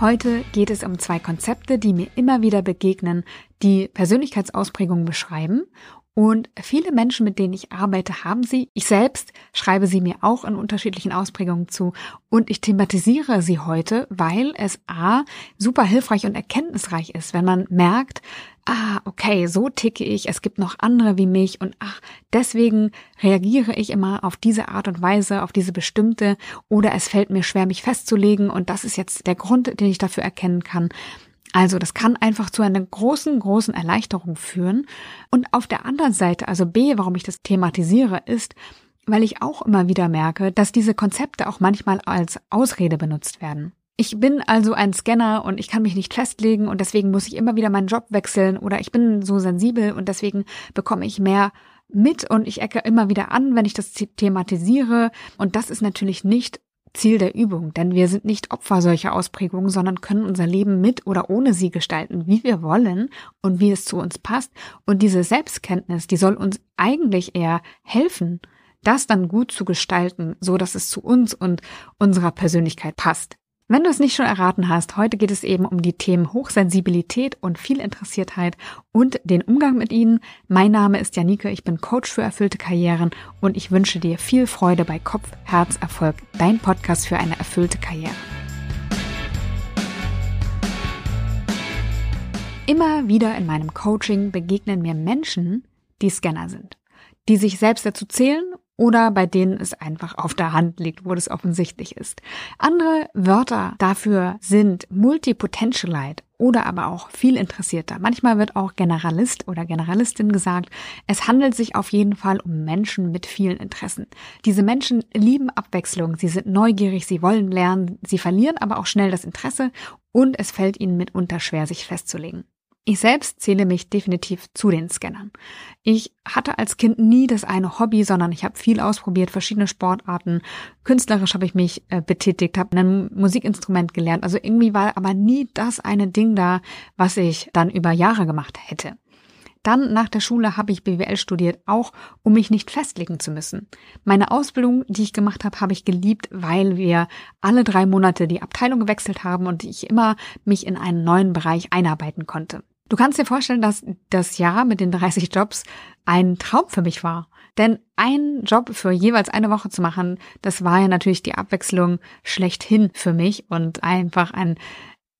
Heute geht es um zwei Konzepte, die mir immer wieder begegnen, die Persönlichkeitsausprägungen beschreiben und viele Menschen, mit denen ich arbeite, haben sie. Ich selbst schreibe sie mir auch in unterschiedlichen Ausprägungen zu. Und ich thematisiere sie heute, weil es A, super hilfreich und erkenntnisreich ist, wenn man merkt, ah, okay, so ticke ich, es gibt noch andere wie mich und ach, deswegen reagiere ich immer auf diese Art und Weise, auf diese bestimmte oder es fällt mir schwer, mich festzulegen und das ist jetzt der Grund, den ich dafür erkennen kann. Also das kann einfach zu einer großen, großen Erleichterung führen. Und auf der anderen Seite, also B, warum ich das thematisiere, ist, weil ich auch immer wieder merke, dass diese Konzepte auch manchmal als Ausrede benutzt werden. Ich bin also ein Scanner und ich kann mich nicht festlegen und deswegen muss ich immer wieder meinen Job wechseln oder ich bin so sensibel und deswegen bekomme ich mehr mit und ich ecke immer wieder an, wenn ich das thematisiere. Und das ist natürlich nicht Ziel der Übung, denn wir sind nicht Opfer solcher Ausprägungen, sondern können unser Leben mit oder ohne sie gestalten, wie wir wollen und wie es zu uns passt. Und diese Selbstkenntnis, die soll uns eigentlich eher helfen, das dann gut zu gestalten, so dass es zu uns und unserer Persönlichkeit passt. Wenn du es nicht schon erraten hast, heute geht es eben um die Themen Hochsensibilität und Vielinteressiertheit und den Umgang mit ihnen. Mein Name ist Janike, ich bin Coach für erfüllte Karrieren und ich wünsche dir viel Freude bei Kopf, Herz, Erfolg, dein Podcast für eine erfüllte Karriere. Immer wieder in meinem Coaching begegnen mir Menschen, die Scanner sind, die sich selbst dazu zählen oder bei denen es einfach auf der Hand liegt, wo das offensichtlich ist. Andere Wörter dafür sind Multipotentialite oder aber auch viel interessierter. Manchmal wird auch Generalist oder Generalistin gesagt. Es handelt sich auf jeden Fall um Menschen mit vielen Interessen. Diese Menschen lieben Abwechslung, sie sind neugierig, sie wollen lernen, sie verlieren aber auch schnell das Interesse und es fällt ihnen mitunter schwer, sich festzulegen. Ich selbst zähle mich definitiv zu den Scannern. Ich hatte als Kind nie das eine Hobby, sondern ich habe viel ausprobiert, verschiedene Sportarten. Künstlerisch habe ich mich äh, betätigt, habe ein Musikinstrument gelernt. Also irgendwie war aber nie das eine Ding da, was ich dann über Jahre gemacht hätte. Dann nach der Schule habe ich BWL studiert, auch um mich nicht festlegen zu müssen. Meine Ausbildung, die ich gemacht habe, habe ich geliebt, weil wir alle drei Monate die Abteilung gewechselt haben und ich immer mich in einen neuen Bereich einarbeiten konnte. Du kannst dir vorstellen, dass das Jahr mit den 30 Jobs ein Traum für mich war. Denn einen Job für jeweils eine Woche zu machen, das war ja natürlich die Abwechslung schlechthin für mich und einfach ein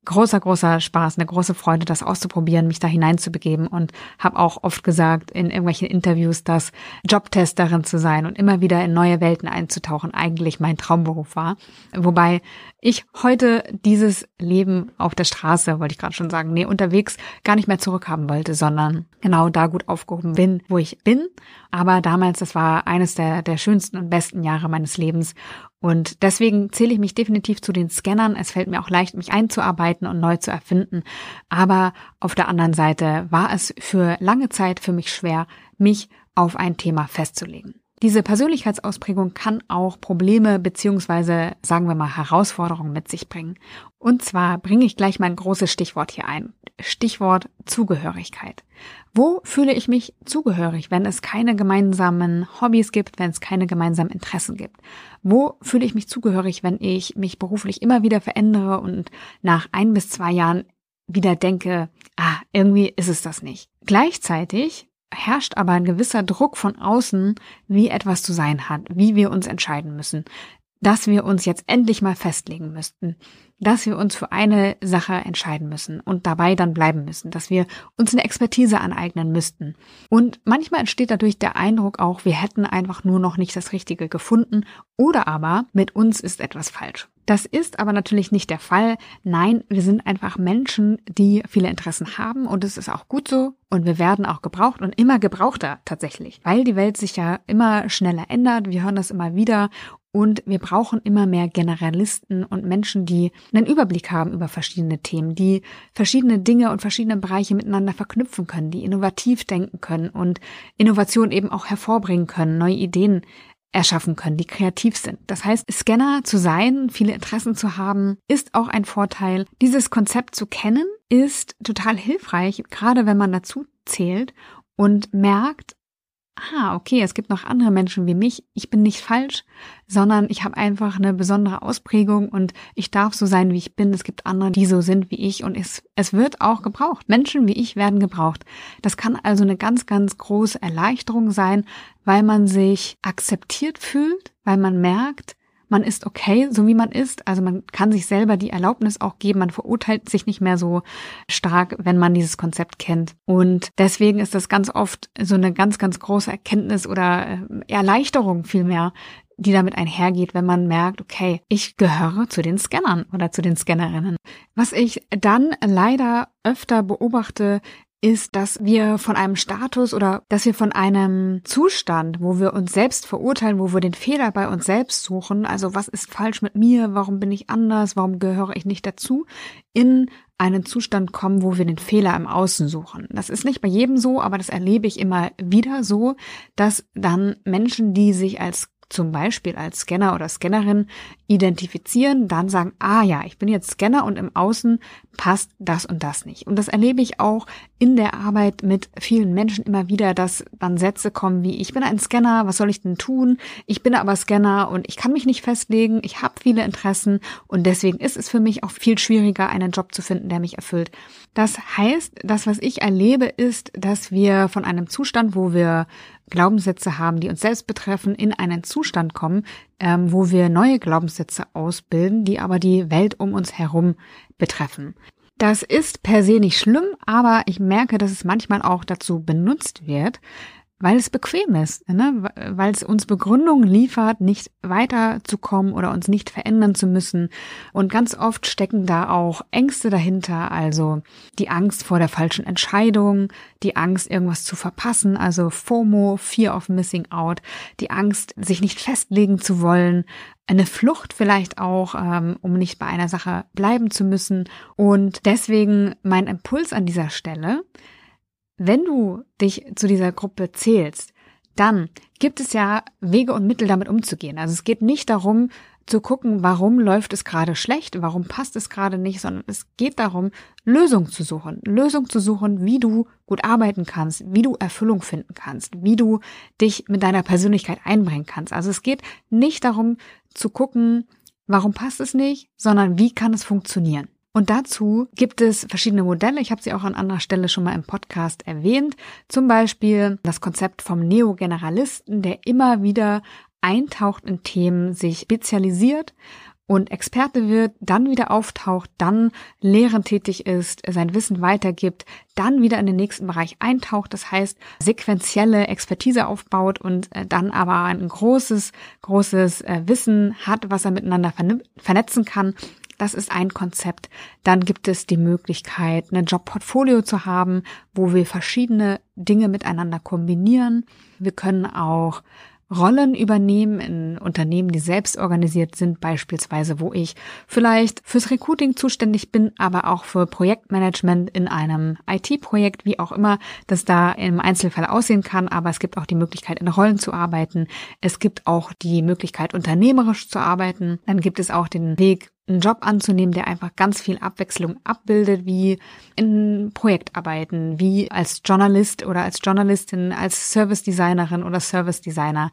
großer, großer Spaß, eine große Freude, das auszuprobieren, mich da hineinzubegeben und habe auch oft gesagt in irgendwelchen Interviews, dass Jobtesterin zu sein und immer wieder in neue Welten einzutauchen eigentlich mein Traumberuf war. Wobei ich heute dieses Leben auf der Straße, wollte ich gerade schon sagen, nee, unterwegs gar nicht mehr zurückhaben wollte, sondern genau da gut aufgehoben bin, wo ich bin. Aber damals, das war eines der, der schönsten und besten Jahre meines Lebens. Und deswegen zähle ich mich definitiv zu den Scannern. Es fällt mir auch leicht, mich einzuarbeiten und neu zu erfinden. Aber auf der anderen Seite war es für lange Zeit für mich schwer, mich auf ein Thema festzulegen. Diese Persönlichkeitsausprägung kann auch Probleme beziehungsweise sagen wir mal Herausforderungen mit sich bringen. Und zwar bringe ich gleich mein großes Stichwort hier ein. Stichwort Zugehörigkeit. Wo fühle ich mich zugehörig, wenn es keine gemeinsamen Hobbys gibt, wenn es keine gemeinsamen Interessen gibt? Wo fühle ich mich zugehörig, wenn ich mich beruflich immer wieder verändere und nach ein bis zwei Jahren wieder denke, ah, irgendwie ist es das nicht. Gleichzeitig herrscht aber ein gewisser Druck von außen, wie etwas zu sein hat, wie wir uns entscheiden müssen, dass wir uns jetzt endlich mal festlegen müssten, dass wir uns für eine Sache entscheiden müssen und dabei dann bleiben müssen, dass wir uns eine Expertise aneignen müssten. Und manchmal entsteht dadurch der Eindruck auch, wir hätten einfach nur noch nicht das Richtige gefunden oder aber mit uns ist etwas falsch. Das ist aber natürlich nicht der Fall. Nein, wir sind einfach Menschen, die viele Interessen haben und es ist auch gut so und wir werden auch gebraucht und immer gebrauchter tatsächlich, weil die Welt sich ja immer schneller ändert. Wir hören das immer wieder und wir brauchen immer mehr Generalisten und Menschen, die einen Überblick haben über verschiedene Themen, die verschiedene Dinge und verschiedene Bereiche miteinander verknüpfen können, die innovativ denken können und Innovation eben auch hervorbringen können, neue Ideen erschaffen können, die kreativ sind. Das heißt, Scanner zu sein, viele Interessen zu haben, ist auch ein Vorteil. Dieses Konzept zu kennen, ist total hilfreich, gerade wenn man dazu zählt und merkt, ah, okay, es gibt noch andere Menschen wie mich, ich bin nicht falsch, sondern ich habe einfach eine besondere Ausprägung und ich darf so sein, wie ich bin. Es gibt andere, die so sind wie ich und es, es wird auch gebraucht. Menschen wie ich werden gebraucht. Das kann also eine ganz, ganz große Erleichterung sein, weil man sich akzeptiert fühlt, weil man merkt, man ist okay, so wie man ist. Also man kann sich selber die Erlaubnis auch geben. Man verurteilt sich nicht mehr so stark, wenn man dieses Konzept kennt. Und deswegen ist das ganz oft so eine ganz, ganz große Erkenntnis oder äh, Erleichterung vielmehr, die damit einhergeht, wenn man merkt, okay, ich gehöre zu den Scannern oder zu den Scannerinnen. Was ich dann leider öfter beobachte, ist, dass wir von einem Status oder dass wir von einem Zustand, wo wir uns selbst verurteilen, wo wir den Fehler bei uns selbst suchen, also was ist falsch mit mir, warum bin ich anders, warum gehöre ich nicht dazu, in einen Zustand kommen, wo wir den Fehler im Außen suchen. Das ist nicht bei jedem so, aber das erlebe ich immer wieder so, dass dann Menschen, die sich als zum Beispiel als Scanner oder Scannerin identifizieren, dann sagen, ah ja, ich bin jetzt Scanner und im Außen passt das und das nicht. Und das erlebe ich auch in der Arbeit mit vielen Menschen immer wieder, dass dann Sätze kommen wie, ich bin ein Scanner, was soll ich denn tun? Ich bin aber Scanner und ich kann mich nicht festlegen, ich habe viele Interessen und deswegen ist es für mich auch viel schwieriger, einen Job zu finden, der mich erfüllt. Das heißt, das, was ich erlebe, ist, dass wir von einem Zustand, wo wir Glaubenssätze haben, die uns selbst betreffen, in einen Zustand kommen, ähm, wo wir neue Glaubenssätze ausbilden, die aber die Welt um uns herum betreffen. Das ist per se nicht schlimm, aber ich merke, dass es manchmal auch dazu benutzt wird, weil es bequem ist, ne? weil es uns Begründungen liefert, nicht weiterzukommen oder uns nicht verändern zu müssen. Und ganz oft stecken da auch Ängste dahinter, also die Angst vor der falschen Entscheidung, die Angst, irgendwas zu verpassen, also FOMO, Fear of Missing Out, die Angst, sich nicht festlegen zu wollen, eine Flucht vielleicht auch, ähm, um nicht bei einer Sache bleiben zu müssen. Und deswegen mein Impuls an dieser Stelle, wenn du dich zu dieser Gruppe zählst, dann gibt es ja Wege und Mittel, damit umzugehen. Also es geht nicht darum, zu gucken, warum läuft es gerade schlecht, warum passt es gerade nicht, sondern es geht darum, Lösungen zu suchen. Lösungen zu suchen, wie du gut arbeiten kannst, wie du Erfüllung finden kannst, wie du dich mit deiner Persönlichkeit einbringen kannst. Also es geht nicht darum zu gucken, warum passt es nicht, sondern wie kann es funktionieren. Und dazu gibt es verschiedene Modelle. Ich habe sie auch an anderer Stelle schon mal im Podcast erwähnt. Zum Beispiel das Konzept vom Neogeneralisten, der immer wieder eintaucht in Themen, sich spezialisiert und Experte wird, dann wieder auftaucht, dann lehrend tätig ist, sein Wissen weitergibt, dann wieder in den nächsten Bereich eintaucht, das heißt sequenzielle Expertise aufbaut und äh, dann aber ein großes, großes äh, Wissen hat, was er miteinander vernetzen kann das ist ein Konzept. Dann gibt es die Möglichkeit, ein Jobportfolio zu haben, wo wir verschiedene Dinge miteinander kombinieren. Wir können auch Rollen übernehmen in Unternehmen, die selbst organisiert sind, beispielsweise, wo ich vielleicht fürs Recruiting zuständig bin, aber auch für Projektmanagement in einem IT-Projekt, wie auch immer das da im Einzelfall aussehen kann. Aber es gibt auch die Möglichkeit, in Rollen zu arbeiten. Es gibt auch die Möglichkeit, unternehmerisch zu arbeiten. Dann gibt es auch den Weg, einen Job anzunehmen, der einfach ganz viel Abwechslung abbildet, wie in Projektarbeiten, wie als Journalist oder als Journalistin, als Service Designerin oder Service Designer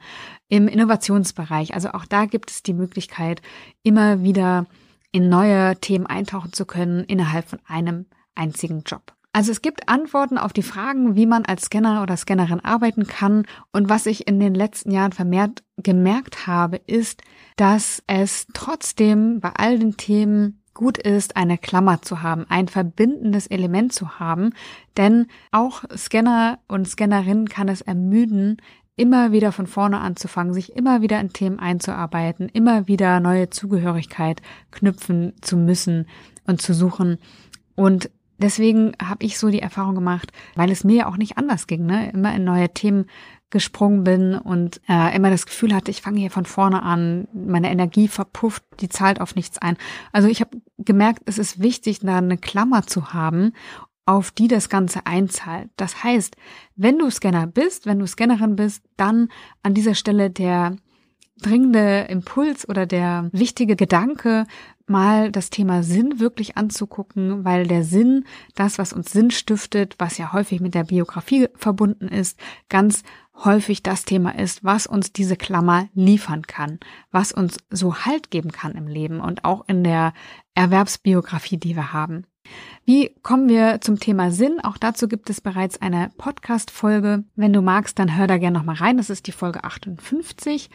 im Innovationsbereich. Also auch da gibt es die Möglichkeit, immer wieder in neue Themen eintauchen zu können innerhalb von einem einzigen Job. Also es gibt Antworten auf die Fragen, wie man als Scanner oder Scannerin arbeiten kann. Und was ich in den letzten Jahren vermehrt gemerkt habe, ist, dass es trotzdem bei all den Themen gut ist, eine Klammer zu haben, ein verbindendes Element zu haben. Denn auch Scanner und Scannerinnen kann es ermüden, immer wieder von vorne anzufangen, sich immer wieder in Themen einzuarbeiten, immer wieder neue Zugehörigkeit knüpfen zu müssen und zu suchen. Und deswegen habe ich so die Erfahrung gemacht, weil es mir ja auch nicht anders ging, ne? immer in neue Themen gesprungen bin und äh, immer das Gefühl hatte, ich fange hier von vorne an, meine Energie verpufft, die zahlt auf nichts ein. Also ich habe gemerkt, es ist wichtig, da eine Klammer zu haben, auf die das Ganze einzahlt. Das heißt, wenn du Scanner bist, wenn du Scannerin bist, dann an dieser Stelle der dringende Impuls oder der wichtige Gedanke, mal das Thema Sinn wirklich anzugucken, weil der Sinn, das, was uns Sinn stiftet, was ja häufig mit der Biografie verbunden ist, ganz häufig das Thema ist, was uns diese Klammer liefern kann, was uns so Halt geben kann im Leben und auch in der Erwerbsbiografie, die wir haben. Wie kommen wir zum Thema Sinn? Auch dazu gibt es bereits eine Podcast-Folge. Wenn du magst, dann hör da gerne nochmal rein. Das ist die Folge 58.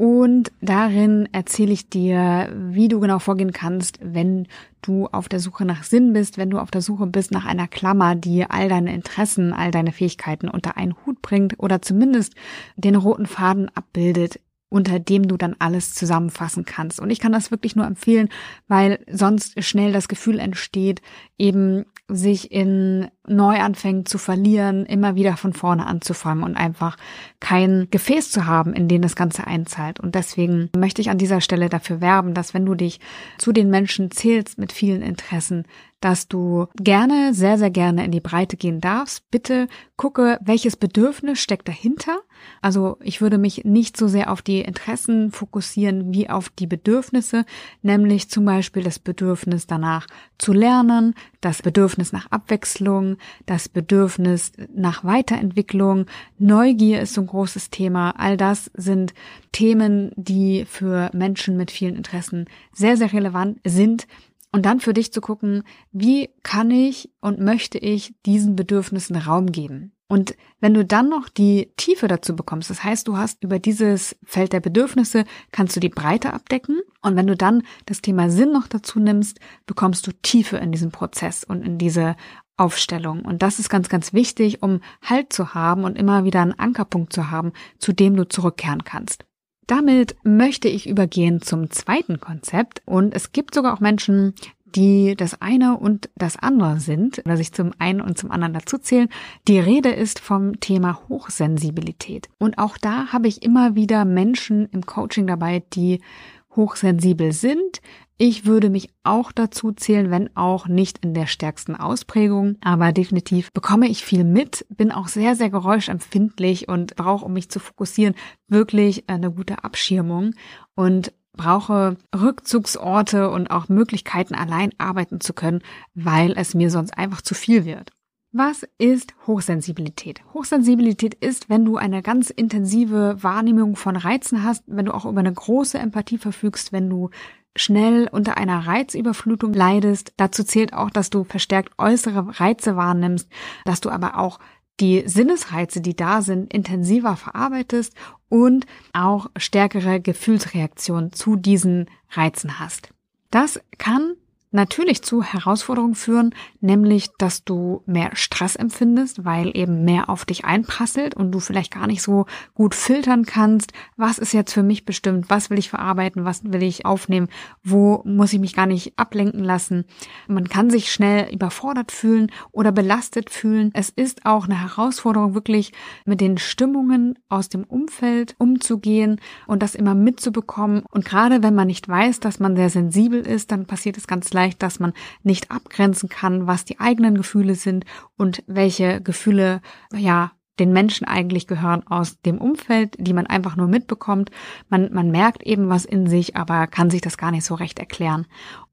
Und darin erzähle ich dir, wie du genau vorgehen kannst, wenn du auf der Suche nach Sinn bist, wenn du auf der Suche bist nach einer Klammer, die all deine Interessen, all deine Fähigkeiten unter einen Hut bringt oder zumindest den roten Faden abbildet, unter dem du dann alles zusammenfassen kannst. Und ich kann das wirklich nur empfehlen, weil sonst schnell das Gefühl entsteht, eben sich in Neuanfängen zu verlieren, immer wieder von vorne anzufangen und einfach kein Gefäß zu haben, in dem das Ganze einzahlt. Und deswegen möchte ich an dieser Stelle dafür werben, dass wenn du dich zu den Menschen zählst mit vielen Interessen, dass du gerne, sehr, sehr gerne in die Breite gehen darfst. Bitte gucke, welches Bedürfnis steckt dahinter. Also ich würde mich nicht so sehr auf die Interessen fokussieren wie auf die Bedürfnisse, nämlich zum Beispiel das Bedürfnis danach zu lernen, das Bedürfnis nach Abwechslung, das Bedürfnis nach Weiterentwicklung, Neugier ist so ein großes Thema. All das sind Themen, die für Menschen mit vielen Interessen sehr, sehr relevant sind und dann für dich zu gucken, wie kann ich und möchte ich diesen Bedürfnissen Raum geben? Und wenn du dann noch die Tiefe dazu bekommst, das heißt, du hast über dieses Feld der Bedürfnisse, kannst du die Breite abdecken. Und wenn du dann das Thema Sinn noch dazu nimmst, bekommst du Tiefe in diesem Prozess und in diese Aufstellung. Und das ist ganz, ganz wichtig, um Halt zu haben und immer wieder einen Ankerpunkt zu haben, zu dem du zurückkehren kannst. Damit möchte ich übergehen zum zweiten Konzept und es gibt sogar auch Menschen, die das eine und das andere sind, oder sich zum einen und zum anderen dazu zählen. Die Rede ist vom Thema Hochsensibilität. Und auch da habe ich immer wieder Menschen im Coaching dabei, die hochsensibel sind, ich würde mich auch dazu zählen, wenn auch nicht in der stärksten Ausprägung, aber definitiv bekomme ich viel mit, bin auch sehr, sehr geräuschempfindlich und brauche, um mich zu fokussieren, wirklich eine gute Abschirmung und brauche Rückzugsorte und auch Möglichkeiten, allein arbeiten zu können, weil es mir sonst einfach zu viel wird. Was ist Hochsensibilität? Hochsensibilität ist, wenn du eine ganz intensive Wahrnehmung von Reizen hast, wenn du auch über eine große Empathie verfügst, wenn du schnell unter einer Reizüberflutung leidest. Dazu zählt auch, dass du verstärkt äußere Reize wahrnimmst, dass du aber auch die Sinnesreize, die da sind, intensiver verarbeitest und auch stärkere Gefühlsreaktionen zu diesen Reizen hast. Das kann natürlich zu Herausforderungen führen, nämlich, dass du mehr Stress empfindest, weil eben mehr auf dich einprasselt und du vielleicht gar nicht so gut filtern kannst, was ist jetzt für mich bestimmt, was will ich verarbeiten, was will ich aufnehmen, wo muss ich mich gar nicht ablenken lassen. Man kann sich schnell überfordert fühlen oder belastet fühlen. Es ist auch eine Herausforderung, wirklich mit den Stimmungen aus dem Umfeld umzugehen und das immer mitzubekommen. Und gerade wenn man nicht weiß, dass man sehr sensibel ist, dann passiert es ganz leicht, vielleicht, dass man nicht abgrenzen kann, was die eigenen Gefühle sind und welche Gefühle, ja, den Menschen eigentlich gehören aus dem Umfeld, die man einfach nur mitbekommt. Man, man merkt eben was in sich, aber kann sich das gar nicht so recht erklären.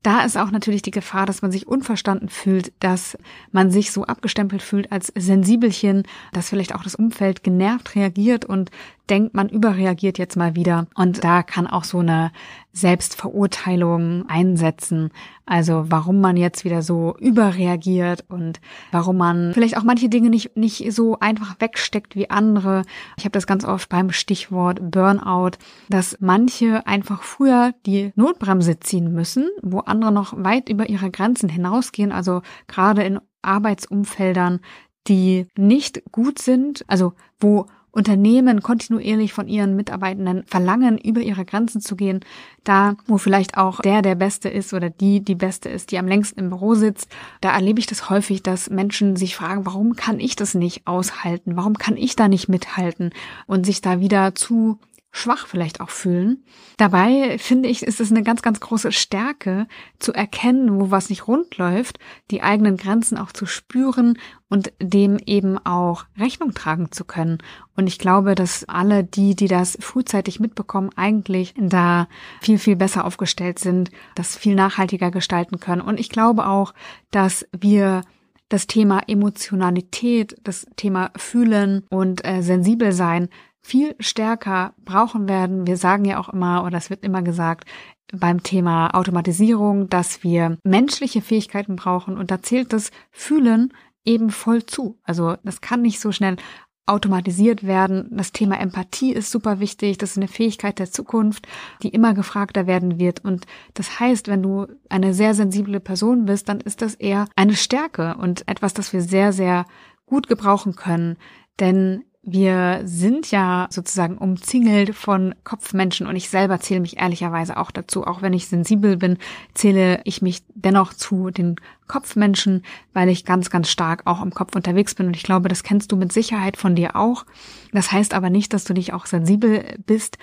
Da ist auch natürlich die Gefahr, dass man sich unverstanden fühlt, dass man sich so abgestempelt fühlt als Sensibelchen, dass vielleicht auch das Umfeld genervt reagiert und denkt, man überreagiert jetzt mal wieder. Und da kann auch so eine Selbstverurteilung einsetzen. Also warum man jetzt wieder so überreagiert und warum man vielleicht auch manche Dinge nicht, nicht so einfach wegsteckt wie andere. Ich habe das ganz oft beim Stichwort Burnout, dass manche einfach früher die Notbremse ziehen müssen, wo andere noch weit über ihre Grenzen hinausgehen. Also gerade in Arbeitsumfeldern, die nicht gut sind, also wo Unternehmen kontinuierlich von ihren Mitarbeitenden verlangen, über ihre Grenzen zu gehen, da wo vielleicht auch der der Beste ist oder die die Beste ist, die am längsten im Büro sitzt, da erlebe ich das häufig, dass Menschen sich fragen, warum kann ich das nicht aushalten? Warum kann ich da nicht mithalten? Und sich da wieder zu schwach vielleicht auch fühlen. Dabei finde ich, ist es eine ganz, ganz große Stärke zu erkennen, wo was nicht rund läuft, die eigenen Grenzen auch zu spüren und dem eben auch Rechnung tragen zu können. Und ich glaube, dass alle die, die das frühzeitig mitbekommen, eigentlich da viel, viel besser aufgestellt sind, das viel nachhaltiger gestalten können. Und ich glaube auch, dass wir das Thema Emotionalität, das Thema Fühlen und äh, sensibel sein viel stärker brauchen werden. Wir sagen ja auch immer, oder es wird immer gesagt, beim Thema Automatisierung, dass wir menschliche Fähigkeiten brauchen und da zählt das Fühlen eben voll zu. Also das kann nicht so schnell automatisiert werden. Das Thema Empathie ist super wichtig. Das ist eine Fähigkeit der Zukunft, die immer gefragter werden wird. Und das heißt, wenn du eine sehr sensible Person bist, dann ist das eher eine Stärke und etwas, das wir sehr, sehr gut gebrauchen können. Denn wir sind ja sozusagen umzingelt von Kopfmenschen und ich selber zähle mich ehrlicherweise auch dazu. Auch wenn ich sensibel bin, zähle ich mich dennoch zu den Kopfmenschen, weil ich ganz, ganz stark auch im Kopf unterwegs bin. Und ich glaube, das kennst du mit Sicherheit von dir auch. Das heißt aber nicht, dass du nicht auch sensibel bist.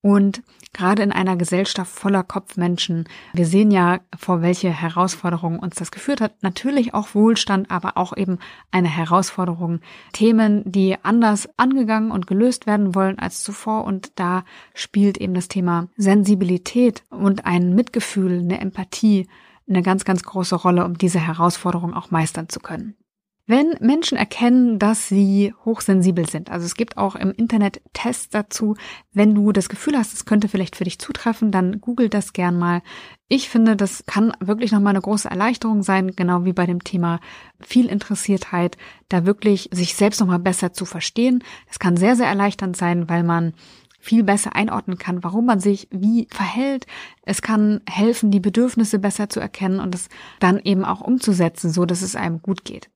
Und gerade in einer Gesellschaft voller Kopfmenschen, wir sehen ja, vor welche Herausforderungen uns das geführt hat. Natürlich auch Wohlstand, aber auch eben eine Herausforderung. Themen, die anders angegangen und gelöst werden wollen als zuvor. Und da spielt eben das Thema Sensibilität und ein Mitgefühl, eine Empathie eine ganz, ganz große Rolle, um diese Herausforderung auch meistern zu können. Wenn Menschen erkennen, dass sie hochsensibel sind, also es gibt auch im Internet Tests dazu, wenn du das Gefühl hast, es könnte vielleicht für dich zutreffen, dann google das gern mal. Ich finde, das kann wirklich nochmal eine große Erleichterung sein, genau wie bei dem Thema viel Interessiertheit, da wirklich sich selbst nochmal besser zu verstehen. Es kann sehr, sehr erleichternd sein, weil man viel besser einordnen kann, warum man sich wie verhält. Es kann helfen, die Bedürfnisse besser zu erkennen und es dann eben auch umzusetzen, so dass es einem gut geht.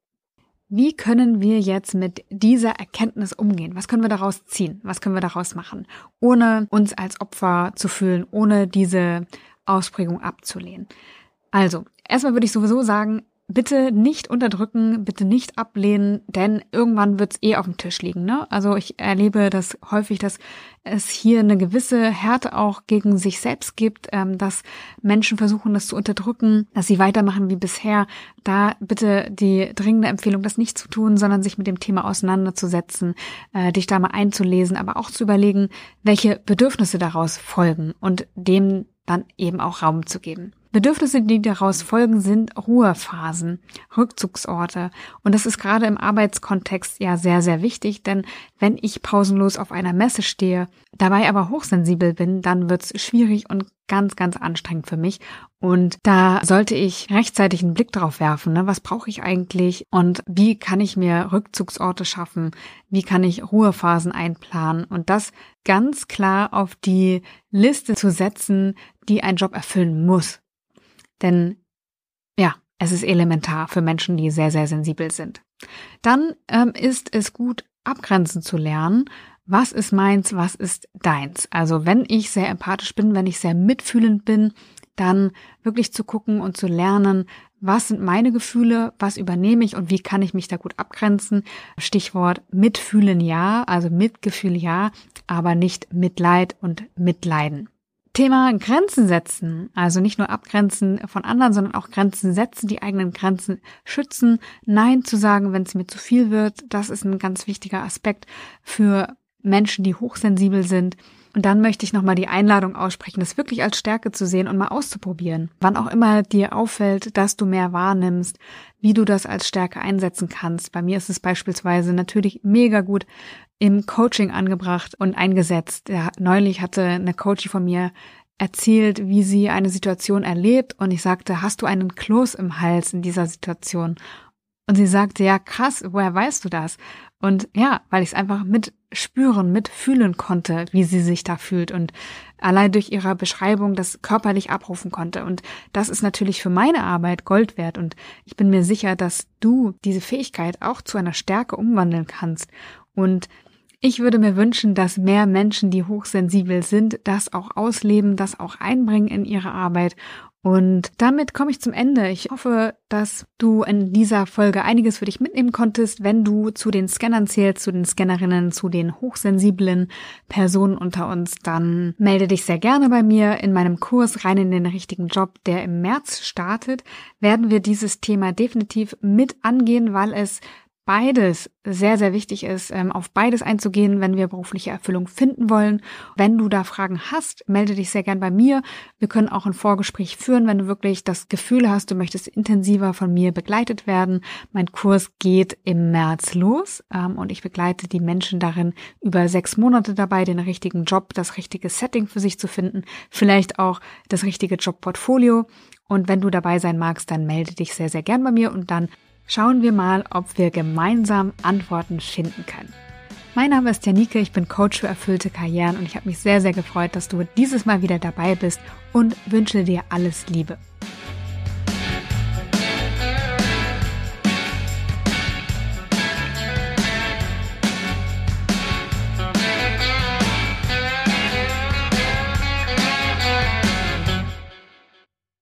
Wie können wir jetzt mit dieser Erkenntnis umgehen? Was können wir daraus ziehen? Was können wir daraus machen? Ohne uns als Opfer zu fühlen, ohne diese Ausprägung abzulehnen. Also, erstmal würde ich sowieso sagen, bitte nicht unterdrücken, bitte nicht ablehnen, denn irgendwann wird's eh auf dem Tisch liegen. Ne? Also ich erlebe das häufig, dass es hier eine gewisse Härte auch gegen sich selbst gibt, ähm, dass Menschen versuchen, das zu unterdrücken, dass sie weitermachen wie bisher. Da bitte die dringende Empfehlung, das nicht zu tun, sondern sich mit dem Thema auseinanderzusetzen, äh, dich da mal einzulesen, aber auch zu überlegen, welche Bedürfnisse daraus folgen und dem dann eben auch Raum zu geben. Bedürfnisse, die daraus folgen, sind Ruhephasen, Rückzugsorte. Und das ist gerade im Arbeitskontext ja sehr, sehr wichtig, denn wenn ich pausenlos auf einer Messe stehe, dabei aber hochsensibel bin, dann wird's schwierig und ganz, ganz anstrengend für mich. Und da sollte ich rechtzeitig einen Blick drauf werfen. Ne? Was brauche ich eigentlich und wie kann ich mir Rückzugsorte schaffen? Wie kann ich Ruhephasen einplanen? Und das ganz klar auf die Liste zu setzen, die ein Job erfüllen muss. Denn ja, es ist elementar für Menschen, die sehr, sehr sensibel sind. Dann ähm, ist es gut, abgrenzen zu lernen. Was ist meins, was ist deins? Also wenn ich sehr empathisch bin, wenn ich sehr mitfühlend bin, dann wirklich zu gucken und zu lernen, was sind meine Gefühle, was übernehme ich und wie kann ich mich da gut abgrenzen. Stichwort mitfühlen ja, also Mitgefühl ja, aber nicht Mitleid und Mitleiden. Thema Grenzen setzen, also nicht nur abgrenzen von anderen, sondern auch Grenzen setzen, die eigenen Grenzen schützen, Nein zu sagen, wenn es mir zu viel wird, das ist ein ganz wichtiger Aspekt für Menschen, die hochsensibel sind. Und dann möchte ich nochmal die Einladung aussprechen, das wirklich als Stärke zu sehen und mal auszuprobieren. Wann auch immer dir auffällt, dass du mehr wahrnimmst, wie du das als Stärke einsetzen kannst. Bei mir ist es beispielsweise natürlich mega gut im Coaching angebracht und eingesetzt. Ja, neulich hatte eine Coachie von mir erzählt, wie sie eine Situation erlebt und ich sagte, hast du einen Kloß im Hals in dieser Situation? Und sie sagte, ja, krass, woher weißt du das? Und ja, weil ich es einfach mitspüren, mitfühlen konnte, wie sie sich da fühlt und allein durch ihre Beschreibung das körperlich abrufen konnte. Und das ist natürlich für meine Arbeit Gold wert. Und ich bin mir sicher, dass du diese Fähigkeit auch zu einer Stärke umwandeln kannst. Und ich würde mir wünschen, dass mehr Menschen, die hochsensibel sind, das auch ausleben, das auch einbringen in ihre Arbeit Und damit komme ich zum Ende. Ich hoffe, dass du in dieser Folge einiges für dich mitnehmen konntest. Wenn du zu den Scannern zählst, zu den Scannerinnen, zu den hochsensiblen Personen unter uns, dann melde dich sehr gerne bei mir. In meinem Kurs rein in den richtigen Job, der im März startet, werden wir dieses Thema definitiv mit angehen, weil es beides sehr, sehr wichtig ist, ähm, auf beides einzugehen, wenn wir berufliche Erfüllung finden wollen. Wenn du da Fragen hast, melde dich sehr gern bei mir. Wir können auch ein Vorgespräch führen, wenn du wirklich das Gefühl hast, du möchtest intensiver von mir begleitet werden. Mein Kurs geht im März los ähm, und ich begleite die Menschen darin über sechs Monate dabei, den richtigen Job, das richtige Setting für sich zu finden, vielleicht auch das richtige Jobportfolio. Und wenn du dabei sein magst, dann melde dich sehr, sehr gern bei mir und dann Schauen wir mal, ob wir gemeinsam Antworten finden können. Mein Name ist Janike, ich bin Coach für erfüllte Karrieren und ich habe mich sehr, sehr gefreut, dass du dieses Mal wieder dabei bist und wünsche dir alles Liebe.